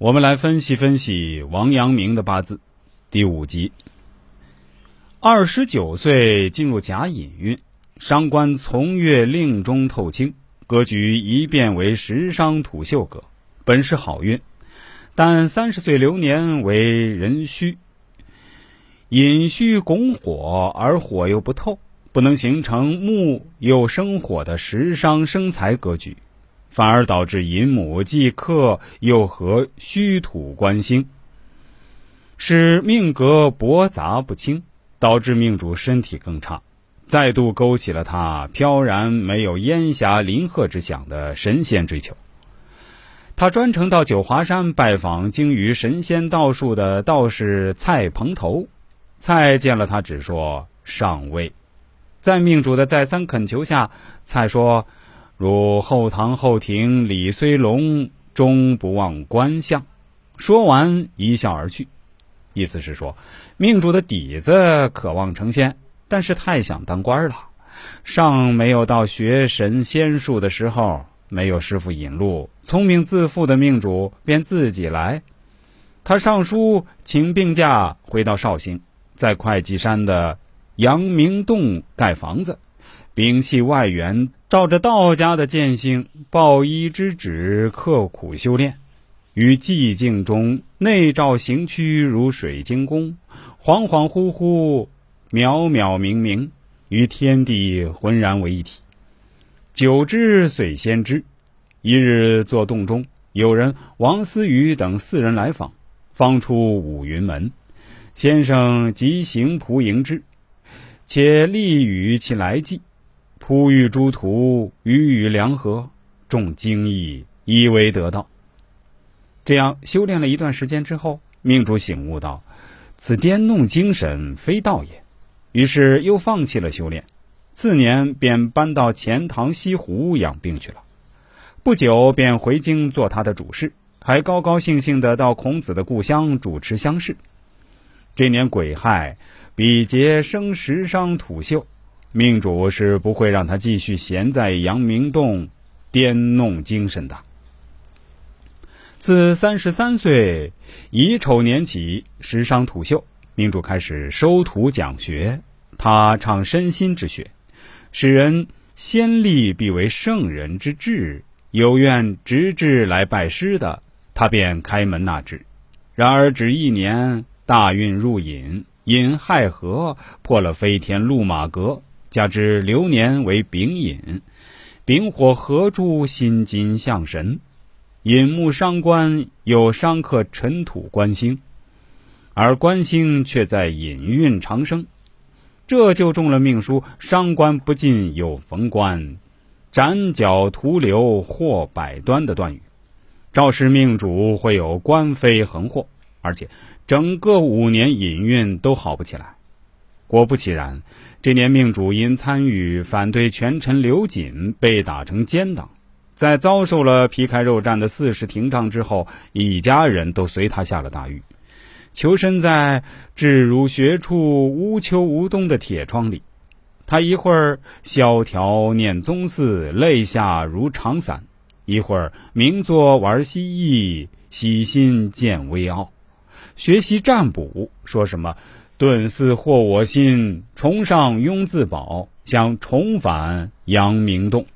我们来分析分析王阳明的八字，第五集。二十九岁进入甲寅运，伤官从月令中透清，格局一变为食伤土秀格，本是好运。但三十岁流年为壬戌，寅戌拱火，而火又不透，不能形成木又生火的食伤生财格局。反而导致寅母既克又和虚土官星，使命格驳杂不清，导致命主身体更差，再度勾起了他飘然没有烟霞林壑之想的神仙追求。他专程到九华山拜访精于神仙道术的道士蔡蓬头，蔡见了他只说上位，在命主的再三恳求下，蔡说。如后堂后庭李虽龙，终不忘官相。说完一笑而去，意思是说，命主的底子渴望成仙，但是太想当官了，尚没有到学神仙术的时候，没有师傅引路，聪明自负的命主便自己来。他上书请病假，回到绍兴，在会稽山的阳明洞盖房子，摒弃外援。照着道家的践行，抱一之旨，刻苦修炼，于寂静中内照行躯如水晶宫，恍恍惚惚，渺渺明明，与天地浑然为一体。久之遂先知。一日坐洞中，有人王思雨等四人来访，方出五云门，先生即行仆迎之，且立与其来计。呼吁诸徒予以良和，众精义以为得道。这样修炼了一段时间之后，命主醒悟到，此颠弄精神非道也，于是又放弃了修炼。次年便搬到钱塘西湖养病去了。不久便回京做他的主事，还高高兴兴的到孔子的故乡主持乡试。这年癸亥，比劫生食伤土秀。命主是不会让他继续闲在阳明洞颠弄精神的。自三十三岁乙丑年起，时伤土秀，命主开始收徒讲学。他倡身心之学，使人先立必为圣人之志，有愿直至来拜师的，他便开门纳之。然而只一年，大运入寅，寅亥合，破了飞天路马格。加之流年为丙寅，丙火合助心金相神，寅木伤官有伤克尘土官星，而官星却在隐运长生，这就中了命书伤官不进有逢官，斩脚徒留祸百端的断语，昭示命主会有官非横祸，而且整个五年隐运都好不起来。果不其然，这年命主因参与反对权臣刘瑾，被打成奸党。在遭受了皮开肉绽的四世廷杖之后，一家人都随他下了大狱，囚身在至儒学处无秋无冬的铁窗里。他一会儿萧条念宗寺，泪下如长伞；一会儿名作玩蜥蜴，喜心见微奥，学习占卜，说什么。顿似惑我心，崇尚雍自保，想重返阳明洞。